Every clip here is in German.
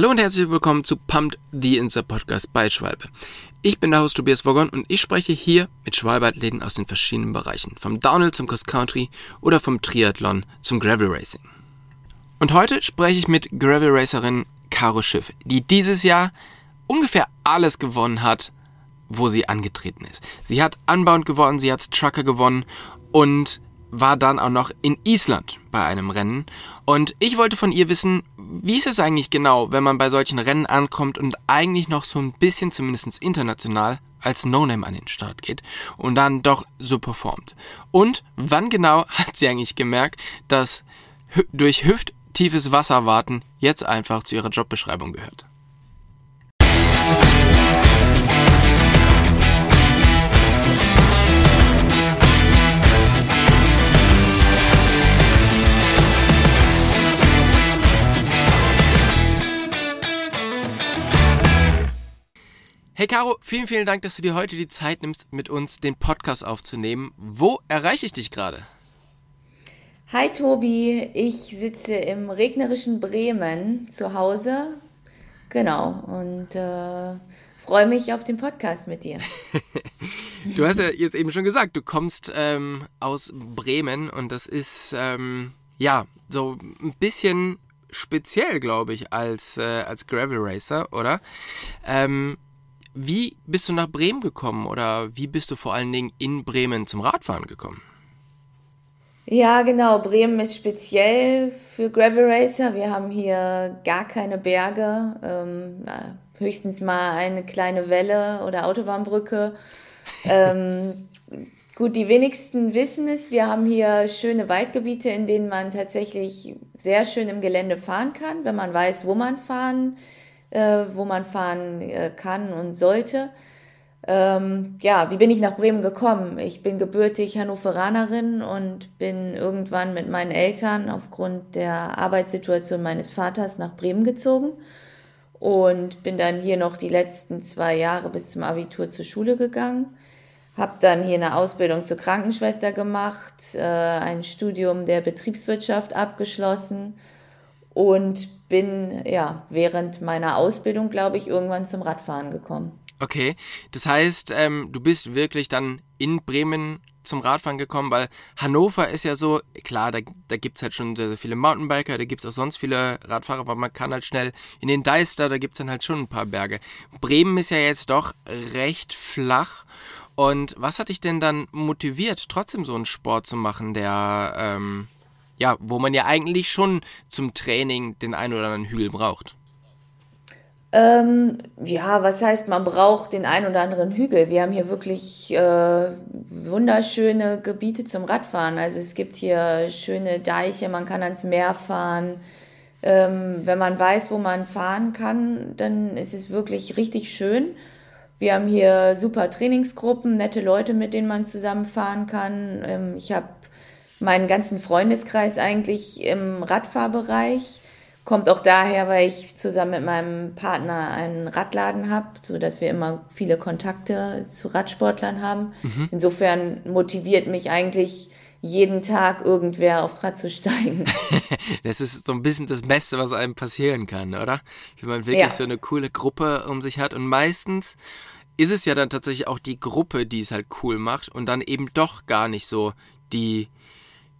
Hallo und herzlich willkommen zu Pumped the Insta Podcast bei Schwalbe. Ich bin der Host Tobias Woggon und ich spreche hier mit Schwalbe-Athleten aus den verschiedenen Bereichen. Vom Downhill zum Cross Country oder vom Triathlon zum Gravel Racing. Und heute spreche ich mit Gravel Racerin Caro Schiff, die dieses Jahr ungefähr alles gewonnen hat, wo sie angetreten ist. Sie hat Unbound gewonnen, sie hat Trucker gewonnen und war dann auch noch in Island bei einem Rennen. Und ich wollte von ihr wissen, wie ist es eigentlich genau, wenn man bei solchen Rennen ankommt und eigentlich noch so ein bisschen, zumindest international, als No-Name an den Start geht und dann doch so performt. Und wann genau hat sie eigentlich gemerkt, dass durch hüfttiefes Wasser warten jetzt einfach zu ihrer Jobbeschreibung gehört? Hey Caro, vielen, vielen Dank, dass du dir heute die Zeit nimmst, mit uns den Podcast aufzunehmen. Wo erreiche ich dich gerade? Hi Tobi, ich sitze im regnerischen Bremen zu Hause. Genau, und äh, freue mich auf den Podcast mit dir. du hast ja jetzt eben schon gesagt, du kommst ähm, aus Bremen und das ist ähm, ja so ein bisschen speziell, glaube ich, als, äh, als Gravel Racer, oder? Ähm, wie bist du nach Bremen gekommen oder wie bist du vor allen Dingen in Bremen zum Radfahren gekommen? Ja, genau. Bremen ist speziell für Gravel Racer. Wir haben hier gar keine Berge, ähm, höchstens mal eine kleine Welle oder Autobahnbrücke. ähm, gut, die wenigsten wissen es. Wir haben hier schöne Waldgebiete, in denen man tatsächlich sehr schön im Gelände fahren kann, wenn man weiß, wo man fahren kann äh, wo man fahren äh, kann und sollte. Ähm, ja, wie bin ich nach Bremen gekommen? Ich bin gebürtig Hannoveranerin und bin irgendwann mit meinen Eltern aufgrund der Arbeitssituation meines Vaters nach Bremen gezogen und bin dann hier noch die letzten zwei Jahre bis zum Abitur zur Schule gegangen. Habe dann hier eine Ausbildung zur Krankenschwester gemacht, äh, ein Studium der Betriebswirtschaft abgeschlossen und bin ja während meiner Ausbildung, glaube ich, irgendwann zum Radfahren gekommen. Okay, das heißt, ähm, du bist wirklich dann in Bremen zum Radfahren gekommen, weil Hannover ist ja so, klar, da, da gibt es halt schon sehr, sehr viele Mountainbiker, da gibt es auch sonst viele Radfahrer, aber man kann halt schnell in den Deister, da gibt es dann halt schon ein paar Berge. Bremen ist ja jetzt doch recht flach. Und was hat dich denn dann motiviert, trotzdem so einen Sport zu machen, der ähm, ja, wo man ja eigentlich schon zum Training den einen oder anderen Hügel braucht. Ähm, ja, was heißt, man braucht den einen oder anderen Hügel. Wir haben hier wirklich äh, wunderschöne Gebiete zum Radfahren. Also es gibt hier schöne Deiche, man kann ans Meer fahren. Ähm, wenn man weiß, wo man fahren kann, dann ist es wirklich richtig schön. Wir haben hier super Trainingsgruppen, nette Leute, mit denen man zusammen fahren kann. Ähm, ich habe meinen ganzen Freundeskreis eigentlich im Radfahrbereich. Kommt auch daher, weil ich zusammen mit meinem Partner einen Radladen habe, sodass wir immer viele Kontakte zu Radsportlern haben. Mhm. Insofern motiviert mich eigentlich jeden Tag irgendwer aufs Rad zu steigen. das ist so ein bisschen das Beste, was einem passieren kann, oder? Wenn man wirklich ja. so eine coole Gruppe um sich hat und meistens ist es ja dann tatsächlich auch die Gruppe, die es halt cool macht und dann eben doch gar nicht so die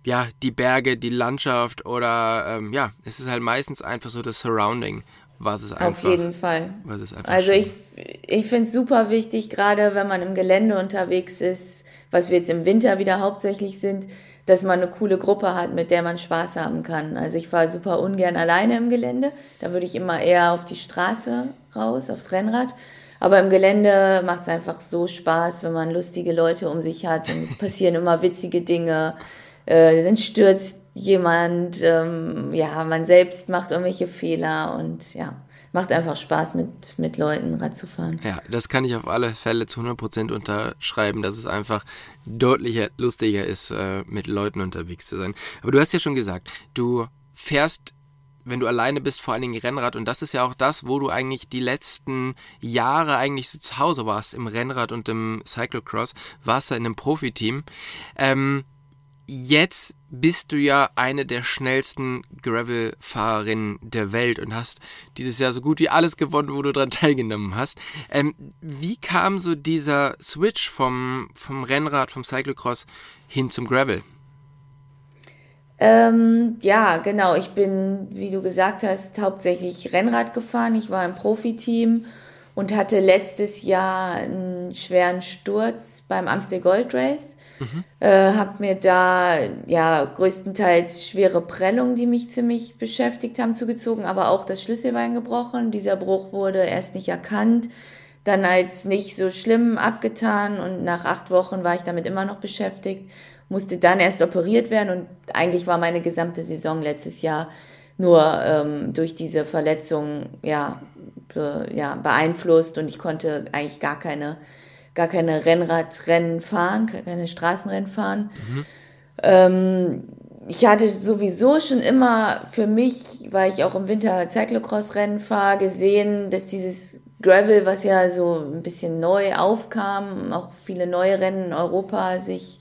ja, die Berge, die Landschaft oder ähm, ja, es ist halt meistens einfach so das Surrounding, was es einfach. Auf jeden Fall. Was es einfach also schön. ich, ich finde es super wichtig, gerade wenn man im Gelände unterwegs ist, was wir jetzt im Winter wieder hauptsächlich sind, dass man eine coole Gruppe hat, mit der man Spaß haben kann. Also ich fahre super ungern alleine im Gelände. Da würde ich immer eher auf die Straße raus, aufs Rennrad. Aber im Gelände macht es einfach so Spaß, wenn man lustige Leute um sich hat und es passieren immer witzige Dinge äh, dann stürzt jemand, ähm, ja, man selbst macht irgendwelche Fehler und ja, macht einfach Spaß mit, mit Leuten Rad zu fahren. Ja, das kann ich auf alle Fälle zu 100% unterschreiben, dass es einfach deutlicher, lustiger ist, äh, mit Leuten unterwegs zu sein. Aber du hast ja schon gesagt, du fährst wenn du alleine bist, vor allen Dingen Rennrad. Und das ist ja auch das, wo du eigentlich die letzten Jahre eigentlich so zu Hause warst, im Rennrad und im Cyclocross, warst du in einem Profiteam. Ähm, jetzt bist du ja eine der schnellsten Gravel-Fahrerinnen der Welt und hast dieses Jahr so gut wie alles gewonnen, wo du daran teilgenommen hast. Ähm, wie kam so dieser Switch vom, vom Rennrad, vom Cyclocross hin zum Gravel? Ähm, ja, genau. Ich bin, wie du gesagt hast, hauptsächlich Rennrad gefahren. Ich war im Profiteam und hatte letztes Jahr einen schweren Sturz beim Amstel Gold Race. Mhm. Äh, hab mir da ja größtenteils schwere Prellungen, die mich ziemlich beschäftigt haben, zugezogen, aber auch das Schlüsselbein gebrochen. Dieser Bruch wurde erst nicht erkannt, dann als nicht so schlimm abgetan und nach acht Wochen war ich damit immer noch beschäftigt, musste dann erst operiert werden und eigentlich war meine gesamte Saison letztes Jahr nur ähm, durch diese Verletzung ja be, ja, beeinflusst und ich konnte eigentlich gar keine, gar keine Rennradrennen fahren, keine Straßenrennen fahren. Mhm. Ähm, ich hatte sowieso schon immer für mich, weil ich auch im Winter Cyclocross-Rennen fahre, gesehen, dass dieses Gravel, was ja so ein bisschen neu aufkam, auch viele neue Rennen in Europa sich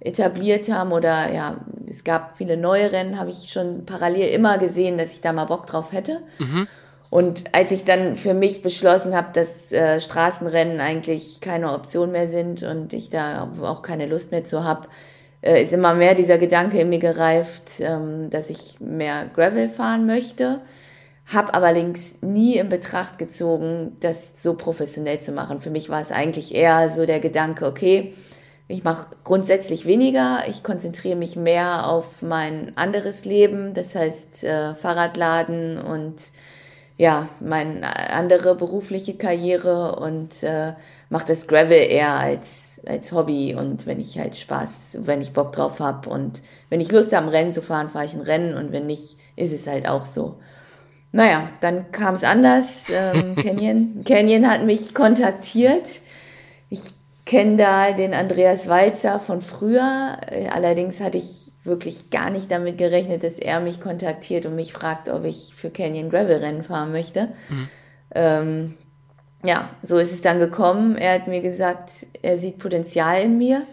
etabliert haben oder ja, es gab viele neue Rennen, habe ich schon parallel immer gesehen, dass ich da mal Bock drauf hätte. Mhm. Und als ich dann für mich beschlossen habe, dass äh, Straßenrennen eigentlich keine Option mehr sind und ich da auch keine Lust mehr zu habe, äh, ist immer mehr dieser Gedanke in mir gereift, ähm, dass ich mehr Gravel fahren möchte. Hab allerdings nie in Betracht gezogen, das so professionell zu machen. Für mich war es eigentlich eher so der Gedanke, okay, ich mache grundsätzlich weniger, ich konzentriere mich mehr auf mein anderes Leben, das heißt äh, Fahrradladen und ja, meine andere berufliche Karriere und äh, mache das Gravel eher als, als Hobby und wenn ich halt Spaß, wenn ich Bock drauf habe und wenn ich Lust habe, Rennen zu fahren, fahre ich ein Rennen und wenn nicht, ist es halt auch so. Naja, dann kam es anders. Ähm, Canyon, Canyon hat mich kontaktiert. Ich kenne da den Andreas Walzer von früher. Äh, allerdings hatte ich wirklich gar nicht damit gerechnet, dass er mich kontaktiert und mich fragt, ob ich für Canyon Gravel Rennen fahren möchte. Mhm. Ähm, ja, so ist es dann gekommen. Er hat mir gesagt, er sieht Potenzial in mir.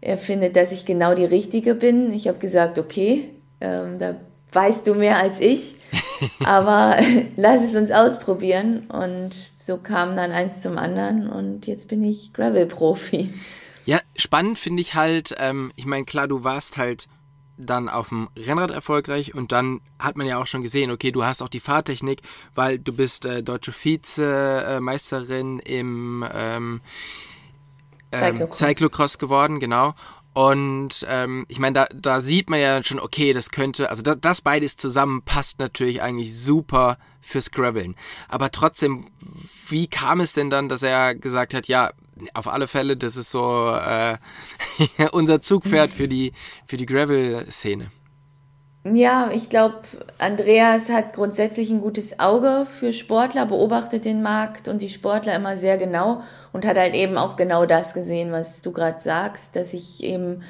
Er findet, dass ich genau die Richtige bin. Ich habe gesagt, okay, ähm, da weißt du mehr als ich, aber lass es uns ausprobieren. Und so kam dann eins zum anderen und jetzt bin ich Gravel-Profi. Ja, spannend finde ich halt, ähm, ich meine, klar, du warst halt dann auf dem Rennrad erfolgreich und dann hat man ja auch schon gesehen, okay, du hast auch die Fahrtechnik, weil du bist äh, deutsche Vizemeisterin im ähm, ähm, Cyclocross. Geworden, genau. Und ähm, ich meine, da, da sieht man ja schon, okay, das könnte, also da, das beides zusammen passt natürlich eigentlich super fürs Graveln. Aber trotzdem, wie kam es denn dann, dass er gesagt hat, ja, auf alle Fälle, das ist so äh, unser Zugpferd für die, für die Gravel-Szene? Ja, ich glaube, Andreas hat grundsätzlich ein gutes Auge für Sportler, beobachtet den Markt und die Sportler immer sehr genau und hat halt eben auch genau das gesehen, was du gerade sagst, dass ich eben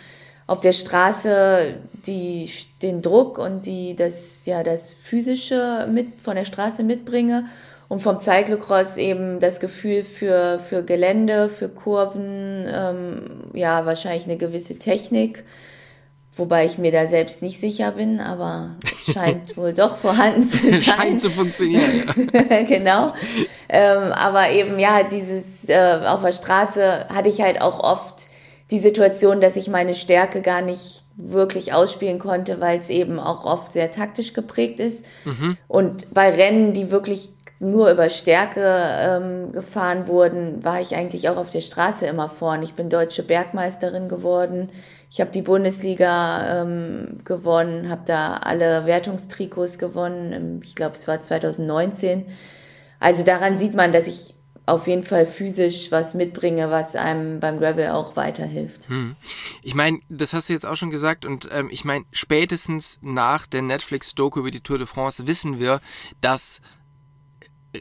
auf der Straße die, den Druck und die, das, ja, das Physische mit, von der Straße mitbringe und vom Cyclocross eben das Gefühl für, für Gelände, für Kurven, ähm, ja, wahrscheinlich eine gewisse Technik Wobei ich mir da selbst nicht sicher bin, aber scheint wohl doch vorhanden zu sein. Scheint zu funktionieren. Ja. genau. Ähm, aber eben, ja, dieses äh, auf der Straße hatte ich halt auch oft die Situation, dass ich meine Stärke gar nicht wirklich ausspielen konnte, weil es eben auch oft sehr taktisch geprägt ist. Mhm. Und bei Rennen, die wirklich nur über Stärke ähm, gefahren wurden, war ich eigentlich auch auf der Straße immer vorn. Ich bin deutsche Bergmeisterin geworden. Ich habe die Bundesliga ähm, gewonnen, habe da alle Wertungstrikots gewonnen. Ich glaube, es war 2019. Also daran sieht man, dass ich auf jeden Fall physisch was mitbringe, was einem beim Gravel auch weiterhilft. Hm. Ich meine, das hast du jetzt auch schon gesagt und ähm, ich meine, spätestens nach der Netflix-Doku über die Tour de France wissen wir, dass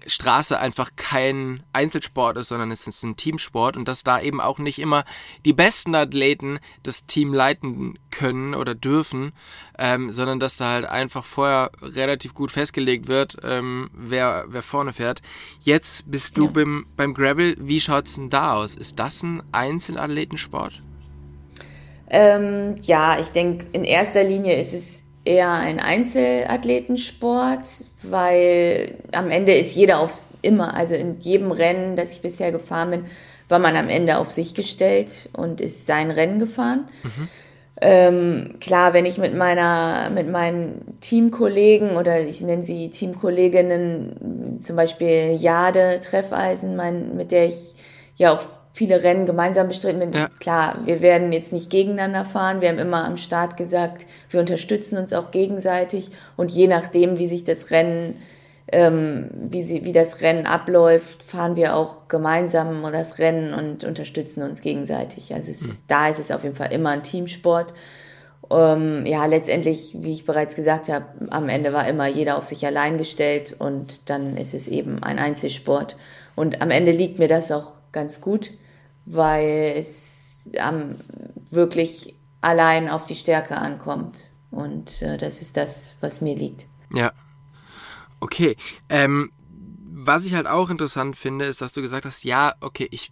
Straße einfach kein Einzelsport ist, sondern es ist ein Teamsport und dass da eben auch nicht immer die besten Athleten das Team leiten können oder dürfen, ähm, sondern dass da halt einfach vorher relativ gut festgelegt wird, ähm, wer, wer vorne fährt. Jetzt bist du ja. beim, beim Gravel, wie schaut's denn da aus? Ist das ein Einzelathletensport? Ähm, ja, ich denke, in erster Linie ist es eher ein Einzelathletensport, weil am Ende ist jeder aufs immer, also in jedem Rennen, das ich bisher gefahren bin, war man am Ende auf sich gestellt und ist sein Rennen gefahren. Mhm. Ähm, klar, wenn ich mit meiner, mit meinen Teamkollegen oder ich nenne sie Teamkolleginnen, zum Beispiel Jade Treffeisen, mein, mit der ich ja auch viele Rennen gemeinsam bestritten. Ja. Klar, wir werden jetzt nicht gegeneinander fahren. Wir haben immer am Start gesagt, wir unterstützen uns auch gegenseitig und je nachdem, wie sich das Rennen, ähm, wie, sie, wie das Rennen abläuft, fahren wir auch gemeinsam das Rennen und unterstützen uns gegenseitig. Also es ist, da ist es auf jeden Fall immer ein Teamsport. Ähm, ja, letztendlich, wie ich bereits gesagt habe, am Ende war immer jeder auf sich allein gestellt und dann ist es eben ein Einzelsport. Und am Ende liegt mir das auch ganz gut weil es ähm, wirklich allein auf die Stärke ankommt. Und äh, das ist das, was mir liegt. Ja. Okay. Ähm, was ich halt auch interessant finde, ist, dass du gesagt hast, ja, okay, ich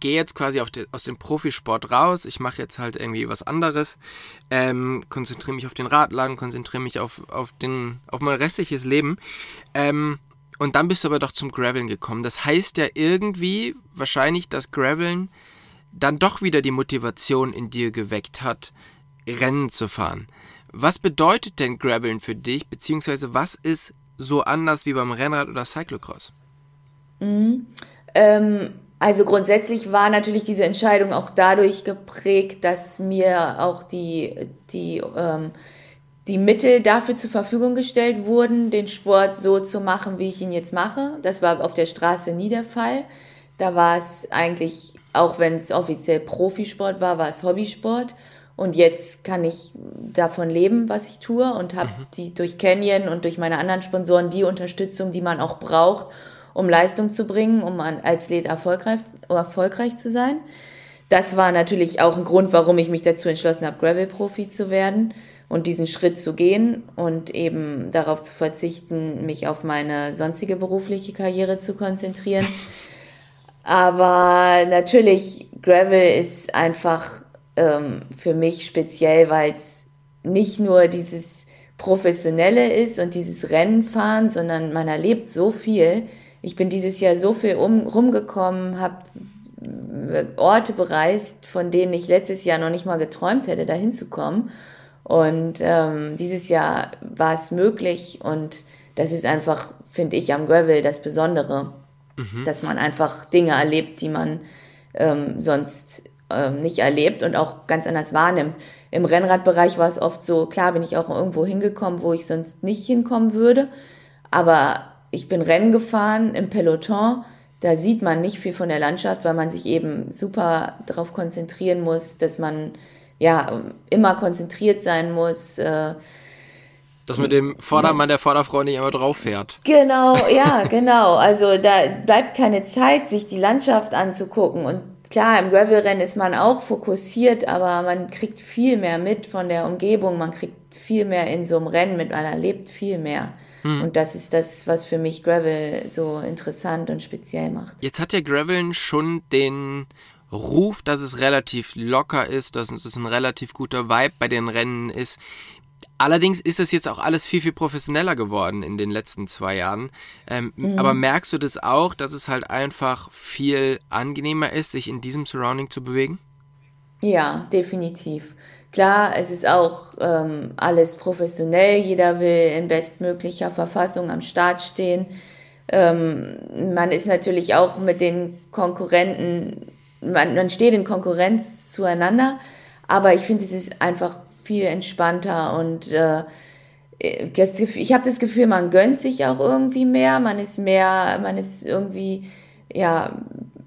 gehe jetzt quasi de, aus dem Profisport raus, ich mache jetzt halt irgendwie was anderes, ähm, konzentriere mich auf den Radladen, konzentriere mich auf, auf, den, auf mein restliches Leben. Ähm, und dann bist du aber doch zum Graveln gekommen. Das heißt ja irgendwie wahrscheinlich, dass Graveln dann doch wieder die Motivation in dir geweckt hat, Rennen zu fahren. Was bedeutet denn Graveln für dich, beziehungsweise was ist so anders wie beim Rennrad oder Cyclocross? Mhm. Ähm, also grundsätzlich war natürlich diese Entscheidung auch dadurch geprägt, dass mir auch die, die ähm, die Mittel dafür zur Verfügung gestellt wurden, den Sport so zu machen, wie ich ihn jetzt mache. Das war auf der Straße nie der Fall. Da war es eigentlich, auch wenn es offiziell Profisport war, war es Hobbysport. Und jetzt kann ich davon leben, was ich tue und habe mhm. die durch Canyon und durch meine anderen Sponsoren die Unterstützung, die man auch braucht, um Leistung zu bringen, um als Athlet erfolgreich, erfolgreich zu sein. Das war natürlich auch ein Grund, warum ich mich dazu entschlossen habe, Gravel-Profi zu werden und diesen Schritt zu gehen und eben darauf zu verzichten, mich auf meine sonstige berufliche Karriere zu konzentrieren. Aber natürlich, Gravel ist einfach ähm, für mich speziell, weil es nicht nur dieses Professionelle ist und dieses Rennenfahren, sondern man erlebt so viel. Ich bin dieses Jahr so viel um, rumgekommen, habe Orte bereist, von denen ich letztes Jahr noch nicht mal geträumt hätte, dahin zu kommen. Und ähm, dieses Jahr war es möglich und das ist einfach, finde ich, am Gravel das Besondere, mhm. dass man einfach Dinge erlebt, die man ähm, sonst ähm, nicht erlebt und auch ganz anders wahrnimmt. Im Rennradbereich war es oft so, klar bin ich auch irgendwo hingekommen, wo ich sonst nicht hinkommen würde, aber ich bin Rennen gefahren im Peloton, da sieht man nicht viel von der Landschaft, weil man sich eben super darauf konzentrieren muss, dass man ja, immer konzentriert sein muss. Äh, dass mit dem Vordermann der Vorderfrau nicht immer drauf fährt. Genau, ja, genau. Also da bleibt keine Zeit, sich die Landschaft anzugucken. Und klar, im Gravelrennen ist man auch fokussiert, aber man kriegt viel mehr mit von der Umgebung. Man kriegt viel mehr in so einem Rennen mit, man erlebt viel mehr. Hm. Und das ist das, was für mich Gravel so interessant und speziell macht. Jetzt hat ja Graveln schon den Ruf, dass es relativ locker ist, dass es ein relativ guter Vibe bei den Rennen ist. Allerdings ist es jetzt auch alles viel, viel professioneller geworden in den letzten zwei Jahren. Ähm, mhm. Aber merkst du das auch, dass es halt einfach viel angenehmer ist, sich in diesem Surrounding zu bewegen? Ja, definitiv. Klar, es ist auch ähm, alles professionell. Jeder will in bestmöglicher Verfassung am Start stehen. Ähm, man ist natürlich auch mit den Konkurrenten man, man steht in Konkurrenz zueinander, aber ich finde, es ist einfach viel entspannter und äh, ich habe das Gefühl, man gönnt sich auch irgendwie mehr, man ist mehr, man ist irgendwie ja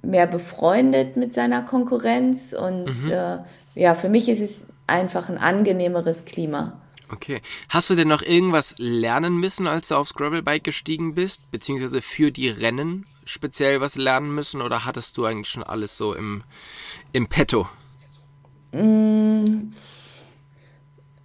mehr befreundet mit seiner Konkurrenz und mhm. äh, ja, für mich ist es einfach ein angenehmeres Klima. Okay. Hast du denn noch irgendwas lernen müssen, als du aufs Gravelbike gestiegen bist, beziehungsweise für die Rennen speziell was lernen müssen oder hattest du eigentlich schon alles so im, im Petto? Mm,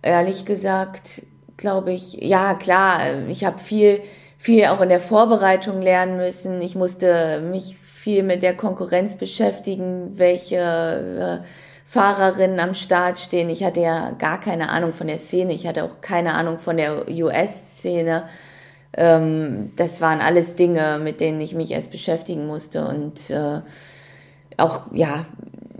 ehrlich gesagt, glaube ich, ja klar, ich habe viel, viel auch in der Vorbereitung lernen müssen. Ich musste mich viel mit der Konkurrenz beschäftigen, welche äh, Fahrerinnen am Start stehen. Ich hatte ja gar keine Ahnung von der Szene. Ich hatte auch keine Ahnung von der US-Szene. Ähm, das waren alles Dinge, mit denen ich mich erst beschäftigen musste und äh, auch ja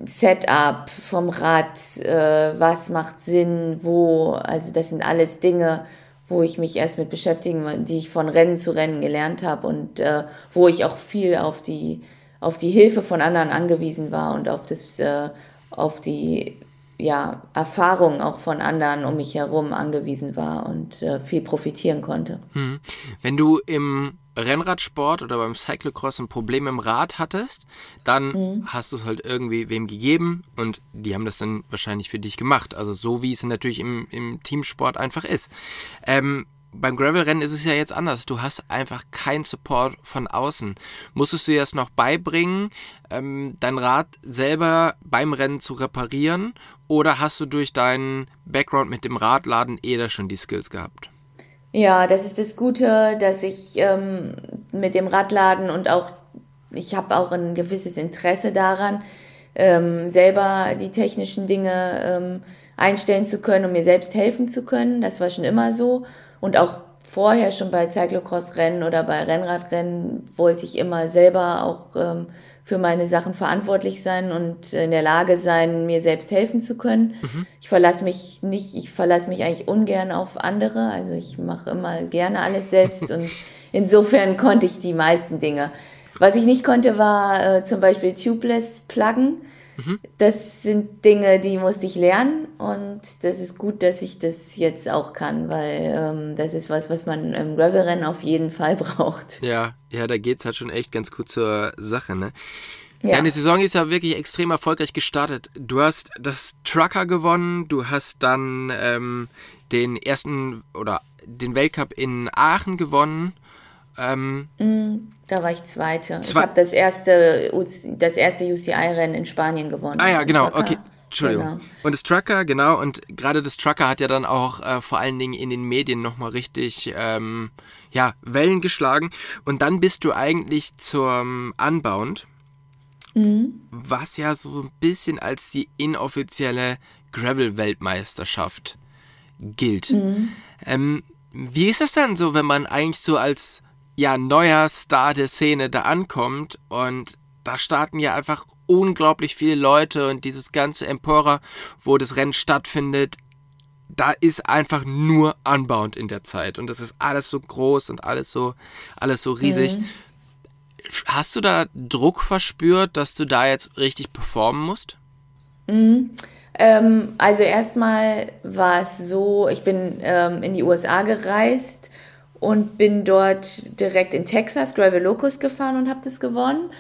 Setup vom Rad, äh, was macht Sinn, wo, also das sind alles Dinge, wo ich mich erst mit beschäftigen, die ich von Rennen zu Rennen gelernt habe und äh, wo ich auch viel auf die auf die Hilfe von anderen angewiesen war und auf das äh, auf die ja, Erfahrung auch von anderen um mich herum angewiesen war und äh, viel profitieren konnte. Hm. Wenn du im Rennradsport oder beim Cyclocross ein Problem im Rad hattest, dann mhm. hast du es halt irgendwie wem gegeben und die haben das dann wahrscheinlich für dich gemacht. Also so wie es natürlich im, im Teamsport einfach ist. Ähm, beim Gravelrennen ist es ja jetzt anders. Du hast einfach keinen Support von außen. Musstest du dir das noch beibringen, ähm, dein Rad selber beim Rennen zu reparieren? Oder hast du durch deinen Background mit dem Radladen eh da schon die Skills gehabt? Ja, das ist das Gute, dass ich ähm, mit dem Radladen und auch, ich habe auch ein gewisses Interesse daran, ähm, selber die technischen Dinge ähm, einstellen zu können und mir selbst helfen zu können. Das war schon immer so. Und auch vorher schon bei Cyclocross-Rennen oder bei Rennradrennen wollte ich immer selber auch ähm, für meine Sachen verantwortlich sein und in der Lage sein, mir selbst helfen zu können. Mhm. Ich verlasse mich nicht, ich verlasse mich eigentlich ungern auf andere. Also ich mache immer gerne alles selbst und insofern konnte ich die meisten Dinge. Was ich nicht konnte, war äh, zum Beispiel Tubeless pluggen. Mhm. Das sind Dinge, die musste ich lernen und das ist gut, dass ich das jetzt auch kann, weil ähm, das ist was, was man im Gravelrennen auf jeden Fall braucht. Ja, ja, da geht's halt schon echt ganz gut zur Sache, ne? Ja. Deine Saison ist ja wirklich extrem erfolgreich gestartet. Du hast das Trucker gewonnen, du hast dann ähm, den ersten oder den Weltcup in Aachen gewonnen. Ähm, mm. Da war ich Zweite. Zwei ich habe das erste, das erste UCI-Rennen in Spanien gewonnen. Ah ja, genau, okay. Entschuldigung. Genau. Und das Trucker, genau, und gerade das Trucker hat ja dann auch äh, vor allen Dingen in den Medien nochmal richtig ähm, ja, Wellen geschlagen. Und dann bist du eigentlich zum Unbound, mhm. was ja so ein bisschen als die inoffizielle Gravel-Weltmeisterschaft gilt. Mhm. Ähm, wie ist das dann so, wenn man eigentlich so als ja, neuer Star der Szene da ankommt und da starten ja einfach unglaublich viele Leute und dieses ganze Empora, wo das Rennen stattfindet, da ist einfach nur Unbound in der Zeit und das ist alles so groß und alles so, alles so riesig. Mhm. Hast du da Druck verspürt, dass du da jetzt richtig performen musst? Mhm. Ähm, also erstmal war es so, ich bin ähm, in die USA gereist und bin dort direkt in Texas Gravel Locus gefahren und habe das gewonnen.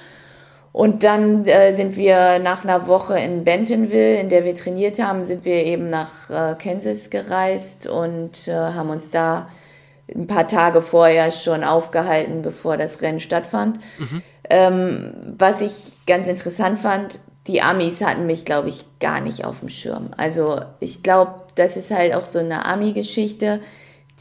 Und dann äh, sind wir nach einer Woche in Bentonville, in der wir trainiert haben, sind wir eben nach äh, Kansas gereist und äh, haben uns da ein paar Tage vorher schon aufgehalten, bevor das Rennen stattfand. Mhm. Ähm, was ich ganz interessant fand, die Amis hatten mich, glaube ich, gar nicht auf dem Schirm. Also ich glaube, das ist halt auch so eine Ami-Geschichte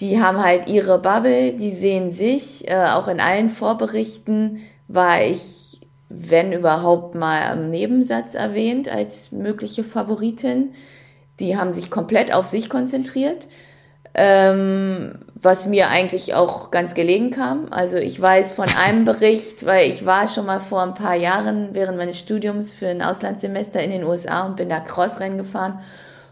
die haben halt ihre Bubble, die sehen sich. Äh, auch in allen Vorberichten war ich, wenn überhaupt mal am Nebensatz erwähnt als mögliche Favoritin. Die haben sich komplett auf sich konzentriert, ähm, was mir eigentlich auch ganz gelegen kam. Also ich weiß von einem Bericht, weil ich war schon mal vor ein paar Jahren während meines Studiums für ein Auslandssemester in den USA und bin da Crossrennen gefahren.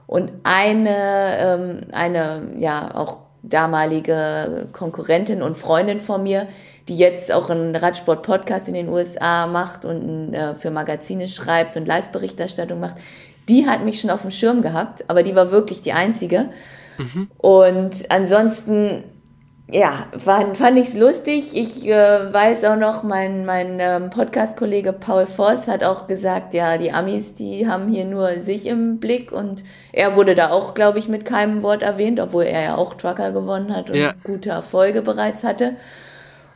Und eine, ähm, eine, ja, auch damalige Konkurrentin und Freundin von mir, die jetzt auch einen Radsport-Podcast in den USA macht und äh, für Magazine schreibt und Live-Berichterstattung macht, die hat mich schon auf dem Schirm gehabt, aber die war wirklich die einzige. Mhm. Und ansonsten ja, fand, fand ich es lustig. Ich äh, weiß auch noch, mein, mein ähm, Podcast-Kollege Paul Voss hat auch gesagt, ja, die Amis, die haben hier nur sich im Blick und er wurde da auch, glaube ich, mit keinem Wort erwähnt, obwohl er ja auch Trucker gewonnen hat und ja. gute Erfolge bereits hatte.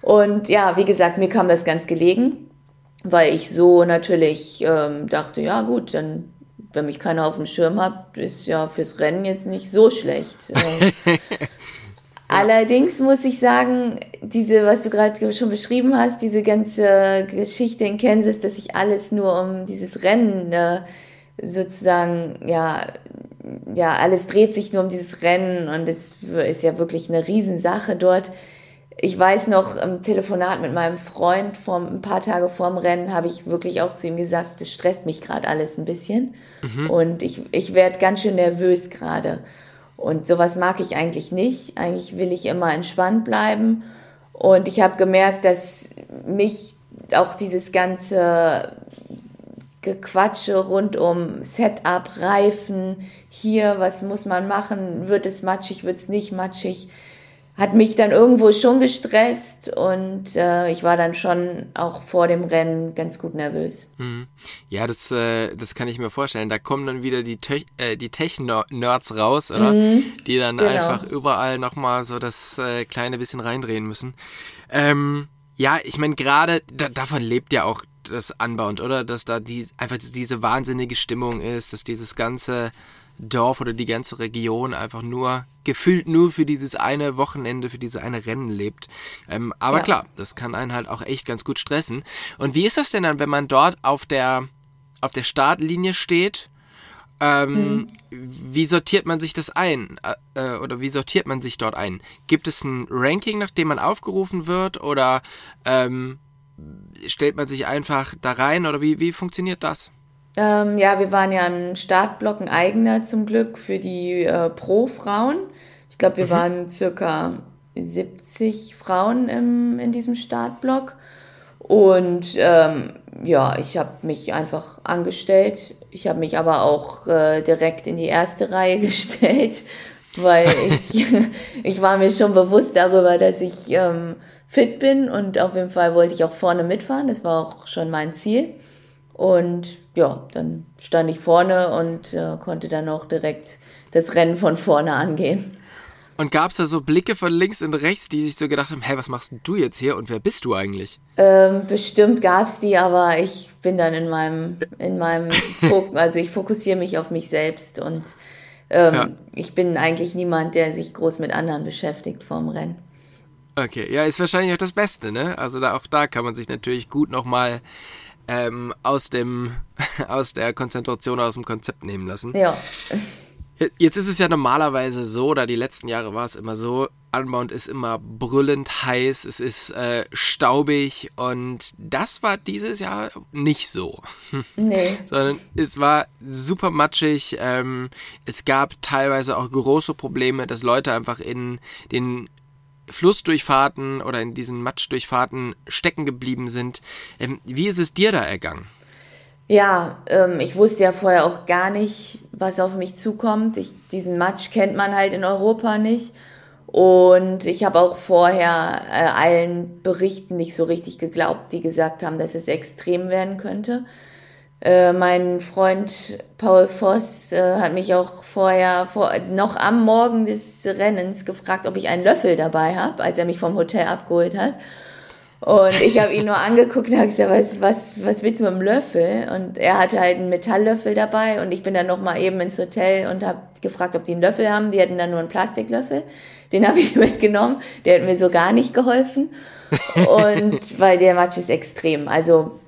Und ja, wie gesagt, mir kam das ganz gelegen, weil ich so natürlich ähm, dachte, ja gut, dann wenn mich keiner auf dem Schirm hat, ist ja fürs Rennen jetzt nicht so schlecht. Allerdings muss ich sagen, diese, was du gerade schon beschrieben hast, diese ganze Geschichte in Kansas, dass sich alles nur um dieses Rennen äh, sozusagen, ja, ja, alles dreht sich nur um dieses Rennen und es ist ja wirklich eine Riesensache dort. Ich weiß noch, im Telefonat mit meinem Freund vor, ein paar Tage vorm Rennen habe ich wirklich auch zu ihm gesagt, das stresst mich gerade alles ein bisschen mhm. und ich, ich werde ganz schön nervös gerade. Und sowas mag ich eigentlich nicht. Eigentlich will ich immer entspannt bleiben. Und ich habe gemerkt, dass mich auch dieses ganze Gequatsche rund um Setup, Reifen, hier, was muss man machen, wird es matschig, wird es nicht matschig, hat mich dann irgendwo schon gestresst und äh, ich war dann schon auch vor dem Rennen ganz gut nervös. Mhm. Ja, das, äh, das kann ich mir vorstellen. Da kommen dann wieder die, Te äh, die Tech-Nerds raus, oder? Mhm, die dann genau. einfach überall nochmal so das äh, kleine bisschen reindrehen müssen. Ähm, ja, ich meine, gerade da, davon lebt ja auch das Unbound, oder? Dass da die, einfach diese wahnsinnige Stimmung ist, dass dieses ganze Dorf oder die ganze Region einfach nur gefühlt nur für dieses eine Wochenende, für diese eine Rennen lebt. Ähm, aber ja. klar, das kann einen halt auch echt ganz gut stressen. Und wie ist das denn dann, wenn man dort auf der auf der Startlinie steht? Ähm, mhm. Wie sortiert man sich das ein? Äh, äh, oder wie sortiert man sich dort ein? Gibt es ein Ranking, nach dem man aufgerufen wird? Oder ähm, stellt man sich einfach da rein? Oder wie, wie funktioniert das? Ähm, ja, wir waren ja ein Startblock, ein eigener zum Glück für die äh, Pro-Frauen. Ich glaube, wir mhm. waren circa 70 Frauen im, in diesem Startblock. Und ähm, ja, ich habe mich einfach angestellt. Ich habe mich aber auch äh, direkt in die erste Reihe gestellt, weil ich, ich war mir schon bewusst darüber, dass ich ähm, fit bin und auf jeden Fall wollte ich auch vorne mitfahren. Das war auch schon mein Ziel. Und ja, dann stand ich vorne und äh, konnte dann auch direkt das Rennen von vorne angehen. Und gab es da so Blicke von links und rechts, die sich so gedacht haben, hey, was machst du jetzt hier und wer bist du eigentlich? Ähm, bestimmt gab es die, aber ich bin dann in meinem, in meinem Fokus, also ich fokussiere mich auf mich selbst und ähm, ja. ich bin eigentlich niemand, der sich groß mit anderen beschäftigt vorm Rennen. Okay, ja, ist wahrscheinlich auch das Beste, ne? Also da, auch da kann man sich natürlich gut nochmal ähm, aus dem aus der Konzentration aus dem Konzept nehmen lassen. Ja. Jetzt ist es ja normalerweise so, oder die letzten Jahre war es immer so, Unbound ist immer brüllend heiß, es ist äh, staubig und das war dieses Jahr nicht so. Nee. Sondern es war super matschig, ähm, es gab teilweise auch große Probleme, dass Leute einfach in den Flussdurchfahrten oder in diesen Matschdurchfahrten stecken geblieben sind. Ähm, wie ist es dir da ergangen? Ja, ähm, ich wusste ja vorher auch gar nicht, was auf mich zukommt. Ich, diesen Matsch kennt man halt in Europa nicht. Und ich habe auch vorher äh, allen Berichten nicht so richtig geglaubt, die gesagt haben, dass es extrem werden könnte. Äh, mein Freund Paul Voss äh, hat mich auch vorher, vor, noch am Morgen des Rennens gefragt, ob ich einen Löffel dabei habe, als er mich vom Hotel abgeholt hat. Und ich habe ihn nur angeguckt und habe gesagt, was, was, was willst du mit dem Löffel? Und er hatte halt einen Metalllöffel dabei und ich bin dann noch mal eben ins Hotel und habe gefragt, ob die einen Löffel haben. Die hatten dann nur einen Plastiklöffel. Den habe ich mitgenommen. Der hat mir so gar nicht geholfen. Und weil der Matsch ist extrem. Also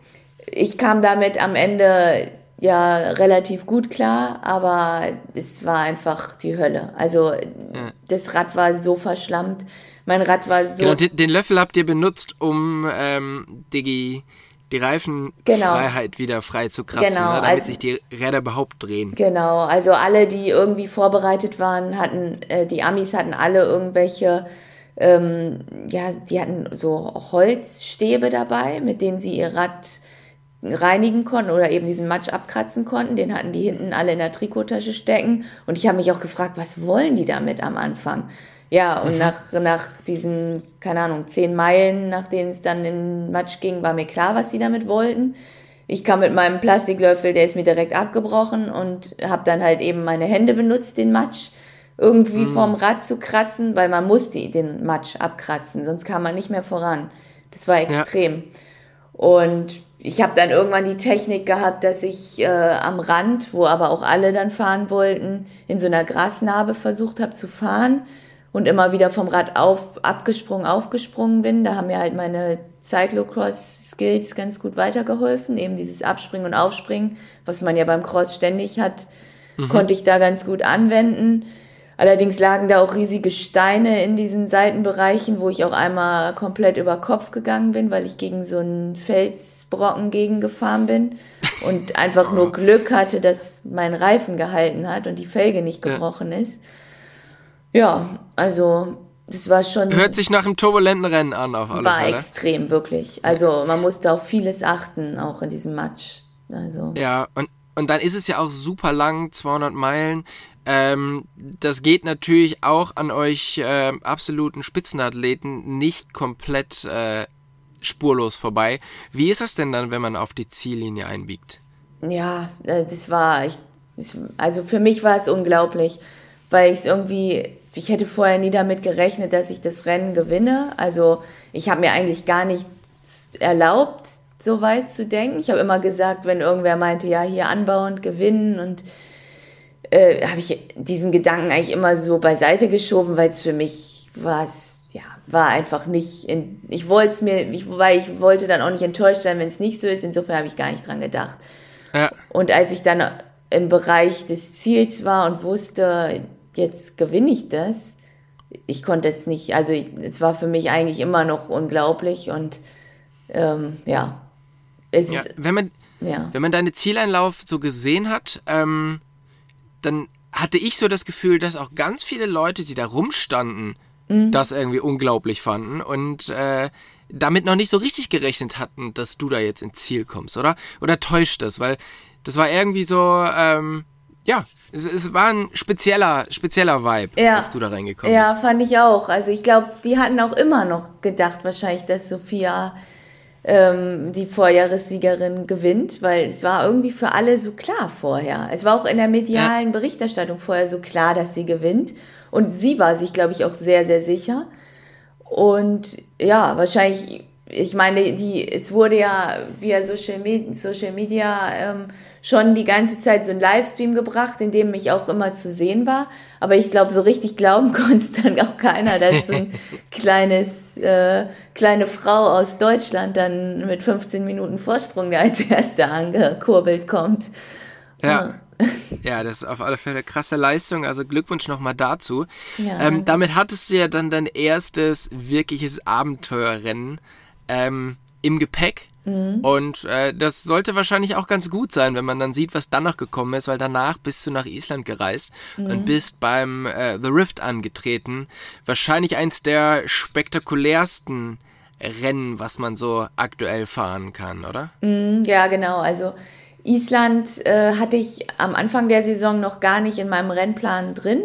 ich kam damit am Ende ja relativ gut klar, aber es war einfach die Hölle. Also ja. das Rad war so verschlammt. Mein Rad war so. Genau, den, den Löffel habt ihr benutzt, um ähm, die, die Reifenfreiheit genau. wieder frei zu kratzen, genau, ne, damit also, sich die Räder überhaupt drehen. Genau, also alle, die irgendwie vorbereitet waren, hatten, äh, die Amis hatten alle irgendwelche ähm, ja, die hatten so Holzstäbe dabei, mit denen sie ihr Rad reinigen konnten oder eben diesen Matsch abkratzen konnten. Den hatten die hinten alle in der Trikottasche stecken. Und ich habe mich auch gefragt, was wollen die damit am Anfang? Ja, und mhm. nach, nach diesen, keine Ahnung, zehn Meilen, nachdem es dann in Matsch ging, war mir klar, was sie damit wollten. Ich kam mit meinem Plastiklöffel, der ist mir direkt abgebrochen und habe dann halt eben meine Hände benutzt, den Matsch irgendwie mhm. vom Rad zu kratzen, weil man musste den Matsch abkratzen, sonst kam man nicht mehr voran. Das war extrem. Ja. Und ich habe dann irgendwann die Technik gehabt, dass ich äh, am Rand, wo aber auch alle dann fahren wollten, in so einer Grasnarbe versucht habe zu fahren und immer wieder vom Rad auf, abgesprungen, aufgesprungen bin. Da haben mir halt meine Cyclocross-Skills ganz gut weitergeholfen. Eben dieses Abspringen und Aufspringen, was man ja beim Cross ständig hat, mhm. konnte ich da ganz gut anwenden. Allerdings lagen da auch riesige Steine in diesen Seitenbereichen, wo ich auch einmal komplett über Kopf gegangen bin, weil ich gegen so einen Felsbrocken gegengefahren bin und einfach nur Glück hatte, dass mein Reifen gehalten hat und die Felge nicht gebrochen ja. ist. Ja, also das war schon. Hört sich nach einem turbulenten Rennen an, auf alle War Fälle. extrem, wirklich. Also man musste auf vieles achten, auch in diesem Match. Also. Ja, und, und dann ist es ja auch super lang, 200 Meilen. Ähm, das geht natürlich auch an euch äh, absoluten Spitzenathleten nicht komplett äh, spurlos vorbei. Wie ist das denn dann, wenn man auf die Ziellinie einbiegt? Ja, äh, das war, ich, also für mich war es unglaublich, weil ich es irgendwie, ich hätte vorher nie damit gerechnet, dass ich das Rennen gewinne. Also ich habe mir eigentlich gar nicht erlaubt, so weit zu denken. Ich habe immer gesagt, wenn irgendwer meinte, ja, hier anbauen, gewinnen und äh, habe ich diesen Gedanken eigentlich immer so beiseite geschoben, weil es für mich war ja, war einfach nicht, in, ich wollte es mir, ich, weil ich wollte dann auch nicht enttäuscht sein, wenn es nicht so ist, insofern habe ich gar nicht dran gedacht. Ja. Und als ich dann im Bereich des Ziels war und wusste, jetzt gewinne ich das, ich konnte es nicht, also ich, es war für mich eigentlich immer noch unglaublich und ähm, ja. Es ja, ist, wenn man, ja. wenn man deine Zieleinlauf so gesehen hat, ähm, dann hatte ich so das Gefühl, dass auch ganz viele Leute, die da rumstanden, mhm. das irgendwie unglaublich fanden und äh, damit noch nicht so richtig gerechnet hatten, dass du da jetzt ins Ziel kommst, oder? Oder täuscht das? Weil das war irgendwie so, ähm, ja, es, es, war ein spezieller, spezieller Vibe, ja. als du da reingekommen bist. Ja, fand ich auch. Also ich glaube, die hatten auch immer noch gedacht, wahrscheinlich, dass Sophia ähm, die Vorjahressiegerin gewinnt, weil es war irgendwie für alle so klar vorher. Es war auch in der medialen. Berichterstattung vorher so klar, dass sie gewinnt. Und sie war sich, glaube ich, auch sehr, sehr sicher. Und ja, wahrscheinlich, ich meine, die, es wurde ja via Social Media, Social Media ähm, schon die ganze Zeit so ein Livestream gebracht, in dem ich auch immer zu sehen war. Aber ich glaube, so richtig glauben konnte es dann auch keiner, dass so ein kleines, äh, kleine Frau aus Deutschland dann mit 15 Minuten Vorsprung da als Erste angekurbelt kommt. Ja. Ja, das ist auf alle Fälle eine krasse Leistung. Also Glückwunsch nochmal dazu. Ja, ähm, damit hattest du ja dann dein erstes wirkliches Abenteuerrennen ähm, im Gepäck. Mhm. Und äh, das sollte wahrscheinlich auch ganz gut sein, wenn man dann sieht, was dann noch gekommen ist, weil danach bist du nach Island gereist mhm. und bist beim äh, The Rift angetreten. Wahrscheinlich eins der spektakulärsten Rennen, was man so aktuell fahren kann, oder? Mhm, ja, genau. Also Island äh, hatte ich am Anfang der Saison noch gar nicht in meinem Rennplan drin,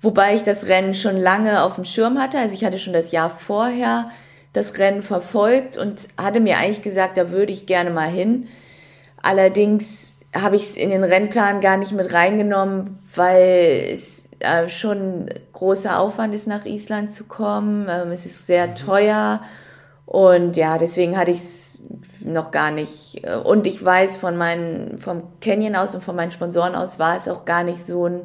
wobei ich das Rennen schon lange auf dem Schirm hatte. Also ich hatte schon das Jahr vorher das Rennen verfolgt und hatte mir eigentlich gesagt, da würde ich gerne mal hin. Allerdings habe ich es in den Rennplan gar nicht mit reingenommen, weil es äh, schon großer Aufwand ist, nach Island zu kommen. Ähm, es ist sehr mhm. teuer und ja, deswegen hatte ich es noch gar nicht. Äh, und ich weiß von meinen, vom Canyon aus und von meinen Sponsoren aus war es auch gar nicht so ein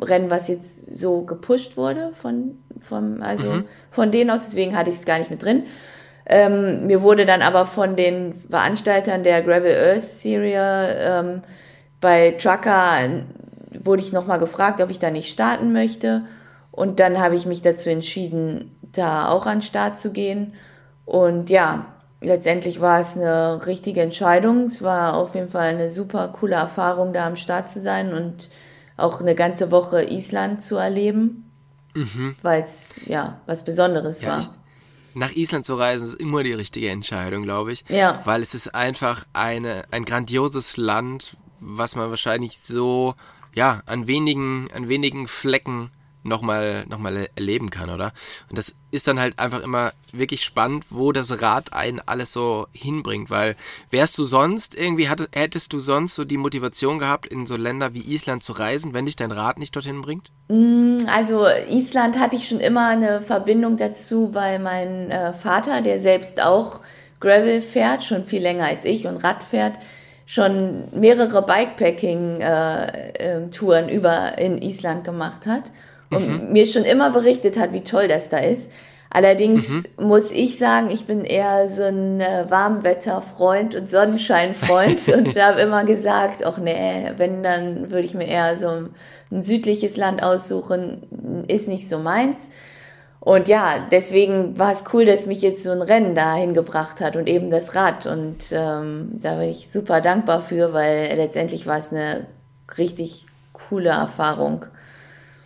Rennen, was jetzt so gepusht wurde von, vom, also mhm. von denen aus, deswegen hatte ich es gar nicht mit drin. Ähm, mir wurde dann aber von den Veranstaltern der Gravel Earth Serie ähm, bei Trucker wurde ich nochmal gefragt, ob ich da nicht starten möchte. Und dann habe ich mich dazu entschieden, da auch an den Start zu gehen. Und ja, letztendlich war es eine richtige Entscheidung. Es war auf jeden Fall eine super coole Erfahrung, da am Start zu sein und auch eine ganze Woche Island zu erleben, mhm. weil es ja was Besonderes ja, war. Ich, nach Island zu reisen ist immer die richtige Entscheidung, glaube ich. Ja. Weil es ist einfach eine, ein grandioses Land, was man wahrscheinlich so ja an wenigen, an wenigen Flecken nochmal noch mal erleben kann, oder? Und das ist dann halt einfach immer wirklich spannend, wo das Rad einen alles so hinbringt, weil wärst du sonst irgendwie, hattest, hättest du sonst so die Motivation gehabt, in so Länder wie Island zu reisen, wenn dich dein Rad nicht dorthin bringt? Mm, also Island hatte ich schon immer eine Verbindung dazu, weil mein äh, Vater, der selbst auch Gravel fährt, schon viel länger als ich und Rad fährt, schon mehrere Bikepacking-Touren äh, äh, über in Island gemacht hat. Und mhm. mir schon immer berichtet hat, wie toll das da ist. Allerdings mhm. muss ich sagen, ich bin eher so ein äh, Warmwetterfreund und Sonnenscheinfreund und habe immer gesagt, ach nee, wenn, dann würde ich mir eher so ein südliches Land aussuchen, ist nicht so meins. Und ja, deswegen war es cool, dass mich jetzt so ein Rennen dahin gebracht hat und eben das Rad. Und ähm, da bin ich super dankbar für, weil letztendlich war es eine richtig coole Erfahrung.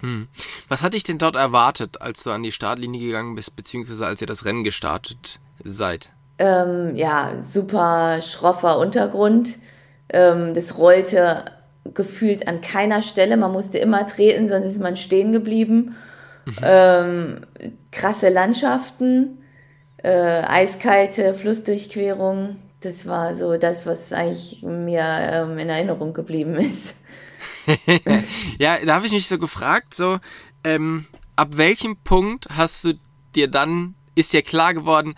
Hm. Was hat dich denn dort erwartet, als du an die Startlinie gegangen bist, beziehungsweise als ihr das Rennen gestartet seid? Ähm, ja, super schroffer Untergrund. Ähm, das rollte gefühlt an keiner Stelle. Man musste immer treten, sonst ist man stehen geblieben. Mhm. Ähm, krasse Landschaften, äh, eiskalte Flussdurchquerung. Das war so das, was eigentlich mir ähm, in Erinnerung geblieben ist. Ja, da habe ich mich so gefragt, so, ähm, ab welchem Punkt hast du dir dann, ist dir klar geworden,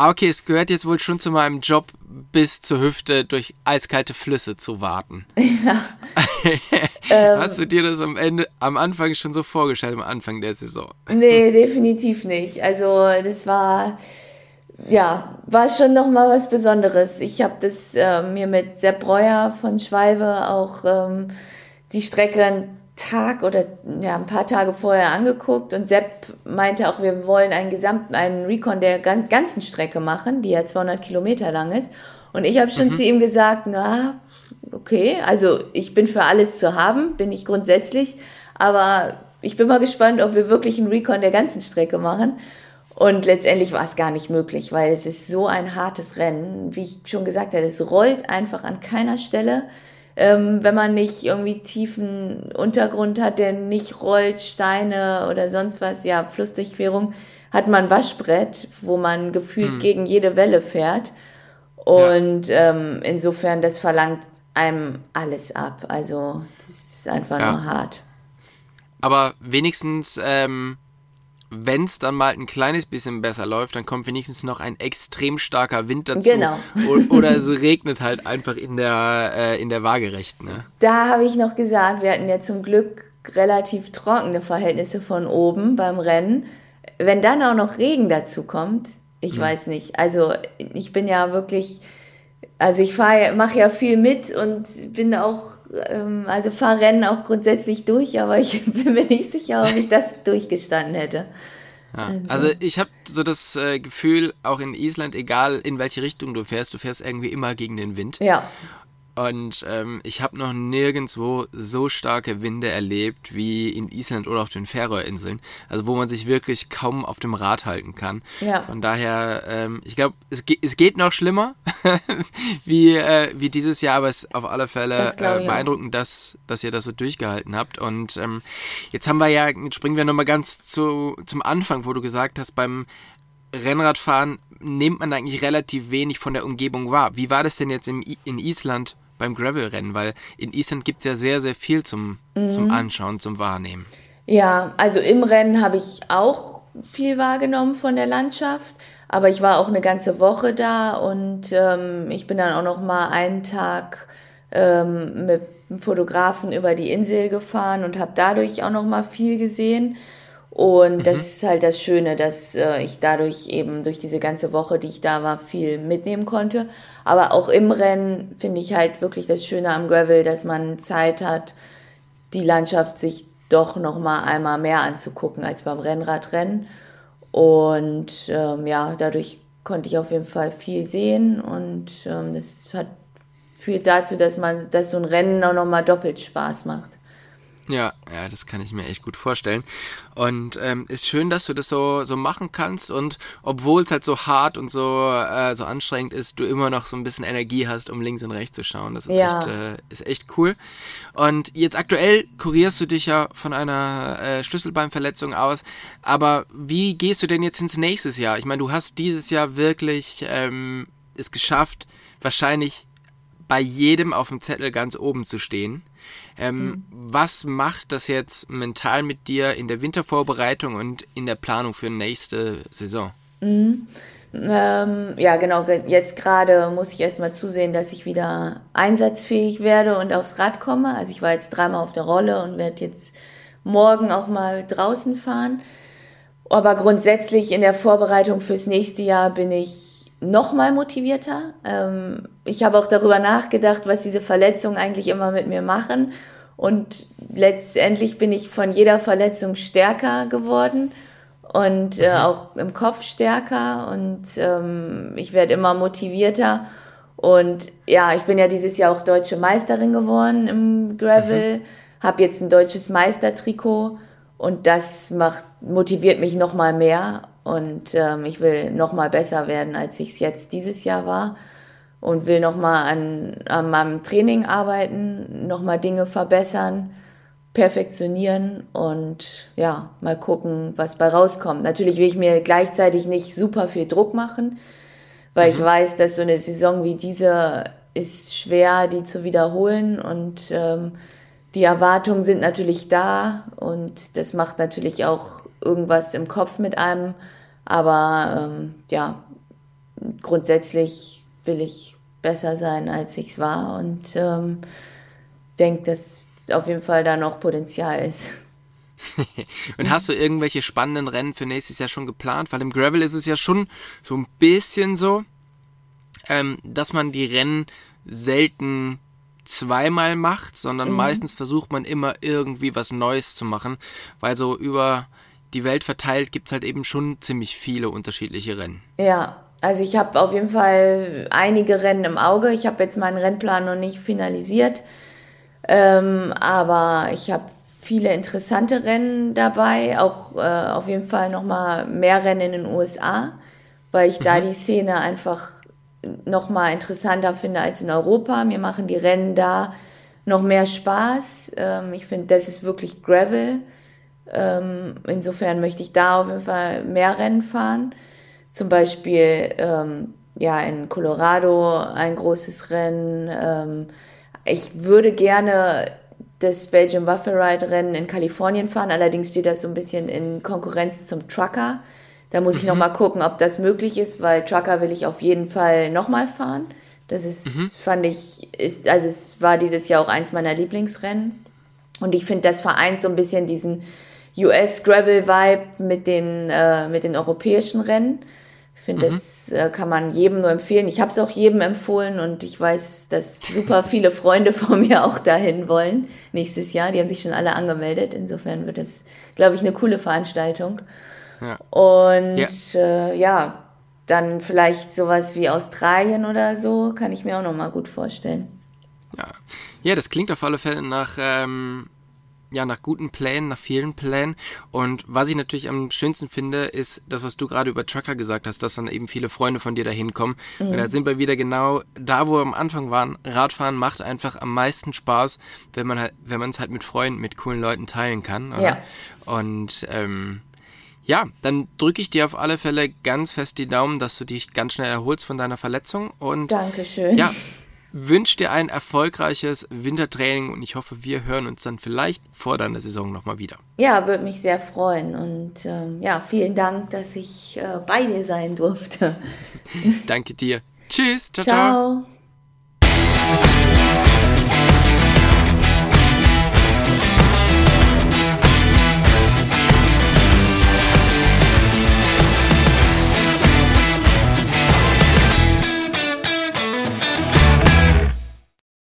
ah, okay, es gehört jetzt wohl schon zu meinem Job, bis zur Hüfte durch eiskalte Flüsse zu warten. Ja. Hast du dir das am Ende, am Anfang schon so vorgestellt, am Anfang der Saison? Nee, definitiv nicht. Also, das war, ja, war schon nochmal was Besonderes. Ich habe das äh, mir mit Sepp Breuer von Schwalbe auch ähm, die Strecke einen Tag oder ja, ein paar Tage vorher angeguckt und Sepp meinte auch, wir wollen einen gesamten, einen Recon der ganzen Strecke machen, die ja 200 Kilometer lang ist. Und ich habe schon mhm. zu ihm gesagt, na, okay, also ich bin für alles zu haben, bin ich grundsätzlich, aber ich bin mal gespannt, ob wir wirklich einen Recon der ganzen Strecke machen. Und letztendlich war es gar nicht möglich, weil es ist so ein hartes Rennen. Wie ich schon gesagt habe, es rollt einfach an keiner Stelle ähm, wenn man nicht irgendwie tiefen Untergrund hat, der nicht rollt, Steine oder sonst was, ja, Flussdurchquerung, hat man Waschbrett, wo man gefühlt hm. gegen jede Welle fährt. Und ja. ähm, insofern, das verlangt einem alles ab. Also, das ist einfach ja. nur hart. Aber wenigstens ähm, wenn es dann mal ein kleines bisschen besser läuft, dann kommt wenigstens noch ein extrem starker Wind dazu. Genau. oder es regnet halt einfach in der, äh, in der Waagerecht. Ne? Da habe ich noch gesagt, wir hatten ja zum Glück relativ trockene Verhältnisse von oben beim Rennen. Wenn dann auch noch Regen dazu kommt, ich hm. weiß nicht. Also ich bin ja wirklich, also ich mache ja viel mit und bin auch ähm, also fahre Rennen auch grundsätzlich durch, aber ich bin mir nicht sicher, ob ich das durchgestanden hätte. Ja, also. also ich habe so das äh, Gefühl, auch in Island, egal in welche Richtung du fährst, du fährst irgendwie immer gegen den Wind. Ja. Und ähm, ich habe noch nirgendwo so starke Winde erlebt wie in Island oder auf den Färöerinseln. Also wo man sich wirklich kaum auf dem Rad halten kann. Ja. Von daher, ähm, ich glaube, es, ge es geht noch schlimmer wie, äh, wie dieses Jahr, aber es ist auf alle Fälle äh, beeindruckend, dass, dass ihr das so durchgehalten habt. Und ähm, jetzt haben wir ja, jetzt springen wir nochmal ganz zu, zum Anfang, wo du gesagt hast, beim Rennradfahren nimmt man eigentlich relativ wenig von der Umgebung wahr. Wie war das denn jetzt in, in Island beim Gravel-Rennen? Weil in Island gibt es ja sehr, sehr viel zum, mhm. zum Anschauen, zum Wahrnehmen. Ja, also im Rennen habe ich auch viel wahrgenommen von der Landschaft, aber ich war auch eine ganze Woche da und ähm, ich bin dann auch noch mal einen Tag ähm, mit einem Fotografen über die Insel gefahren und habe dadurch auch noch mal viel gesehen. Und mhm. das ist halt das Schöne, dass äh, ich dadurch eben durch diese ganze Woche, die ich da war, viel mitnehmen konnte. Aber auch im Rennen finde ich halt wirklich das Schöne am Gravel, dass man Zeit hat, die Landschaft sich doch noch mal einmal mehr anzugucken als beim Rennradrennen. Und ähm, ja, dadurch konnte ich auf jeden Fall viel sehen und ähm, das hat führt dazu, dass man, dass so ein Rennen auch noch mal doppelt Spaß macht. Ja, ja, das kann ich mir echt gut vorstellen. Und ähm, ist schön, dass du das so, so machen kannst und obwohl es halt so hart und so, äh, so anstrengend ist, du immer noch so ein bisschen Energie hast, um links und rechts zu schauen. Das ist, ja. echt, äh, ist echt cool. Und jetzt aktuell kurierst du dich ja von einer äh, Schlüsselbeinverletzung aus. Aber wie gehst du denn jetzt ins nächste Jahr? Ich meine, du hast dieses Jahr wirklich ähm, es geschafft, wahrscheinlich bei jedem auf dem Zettel ganz oben zu stehen. Ähm, mhm. Was macht das jetzt mental mit dir in der Wintervorbereitung und in der Planung für nächste Saison? Mhm. Ähm, ja, genau. Jetzt gerade muss ich erstmal zusehen, dass ich wieder einsatzfähig werde und aufs Rad komme. Also ich war jetzt dreimal auf der Rolle und werde jetzt morgen auch mal draußen fahren. Aber grundsätzlich in der Vorbereitung fürs nächste Jahr bin ich noch mal motivierter. Ähm, ich habe auch darüber nachgedacht, was diese Verletzungen eigentlich immer mit mir machen. Und letztendlich bin ich von jeder Verletzung stärker geworden und äh, mhm. auch im Kopf stärker und ähm, ich werde immer motivierter. Und ja, ich bin ja dieses Jahr auch deutsche Meisterin geworden im Gravel, mhm. habe jetzt ein deutsches Meistertrikot und das macht, motiviert mich noch mal mehr und ähm, ich will noch mal besser werden, als ich es jetzt dieses Jahr war und will noch mal an, an meinem Training arbeiten, noch mal Dinge verbessern perfektionieren und ja, mal gucken, was bei rauskommt. Natürlich will ich mir gleichzeitig nicht super viel Druck machen, weil mhm. ich weiß, dass so eine Saison wie diese ist schwer, die zu wiederholen und ähm, die Erwartungen sind natürlich da und das macht natürlich auch irgendwas im Kopf mit einem, aber ähm, ja, grundsätzlich will ich besser sein, als ich es war und ähm, denke, dass auf jeden Fall da noch Potenzial ist. und hast du irgendwelche spannenden Rennen für nächstes Jahr schon geplant? Weil im Gravel ist es ja schon so ein bisschen so, ähm, dass man die Rennen selten zweimal macht, sondern mhm. meistens versucht man immer irgendwie was Neues zu machen, weil so über die Welt verteilt gibt es halt eben schon ziemlich viele unterschiedliche Rennen. Ja, also ich habe auf jeden Fall einige Rennen im Auge. Ich habe jetzt meinen Rennplan noch nicht finalisiert. Ähm, aber ich habe viele interessante Rennen dabei, auch äh, auf jeden Fall nochmal mehr Rennen in den USA, weil ich mhm. da die Szene einfach nochmal interessanter finde als in Europa. Mir machen die Rennen da noch mehr Spaß. Ähm, ich finde, das ist wirklich Gravel. Ähm, insofern möchte ich da auf jeden Fall mehr Rennen fahren. Zum Beispiel ähm, ja in Colorado ein großes Rennen. Ähm, ich würde gerne das Belgian Waffle Ride Rennen in Kalifornien fahren, allerdings steht das so ein bisschen in Konkurrenz zum Trucker. Da muss ich mhm. nochmal gucken, ob das möglich ist, weil Trucker will ich auf jeden Fall nochmal fahren. Das ist, mhm. fand ich, ist, also es war dieses Jahr auch eins meiner Lieblingsrennen. Und ich finde, das vereint so ein bisschen diesen US-Gravel-Vibe mit den, äh, mit den europäischen Rennen. Finde, mhm. das äh, kann man jedem nur empfehlen. Ich habe es auch jedem empfohlen und ich weiß, dass super viele Freunde von mir auch dahin wollen nächstes Jahr. Die haben sich schon alle angemeldet. Insofern wird es, glaube ich, eine coole Veranstaltung. Ja. Und ja. Äh, ja, dann vielleicht sowas wie Australien oder so, kann ich mir auch noch mal gut vorstellen. Ja, ja das klingt auf alle Fälle nach ähm, ja, nach guten Plänen, nach vielen Plänen. Und was ich natürlich am schönsten finde, ist das, was du gerade über Trucker gesagt hast, dass dann eben viele Freunde von dir da hinkommen. Mhm. Und da sind wir wieder genau da, wo wir am Anfang waren. Radfahren macht einfach am meisten Spaß, wenn man halt, wenn man es halt mit Freunden, mit coolen Leuten teilen kann. Oder? Ja. Und ähm, ja, dann drücke ich dir auf alle Fälle ganz fest die Daumen, dass du dich ganz schnell erholst von deiner Verletzung. Und Dankeschön. Ja, wünsche dir ein erfolgreiches Wintertraining und ich hoffe, wir hören uns dann vielleicht vor deiner Saison nochmal wieder. Ja, würde mich sehr freuen und ähm, ja, vielen Dank, dass ich äh, bei dir sein durfte. Danke dir. Tschüss. ciao. ciao. ciao.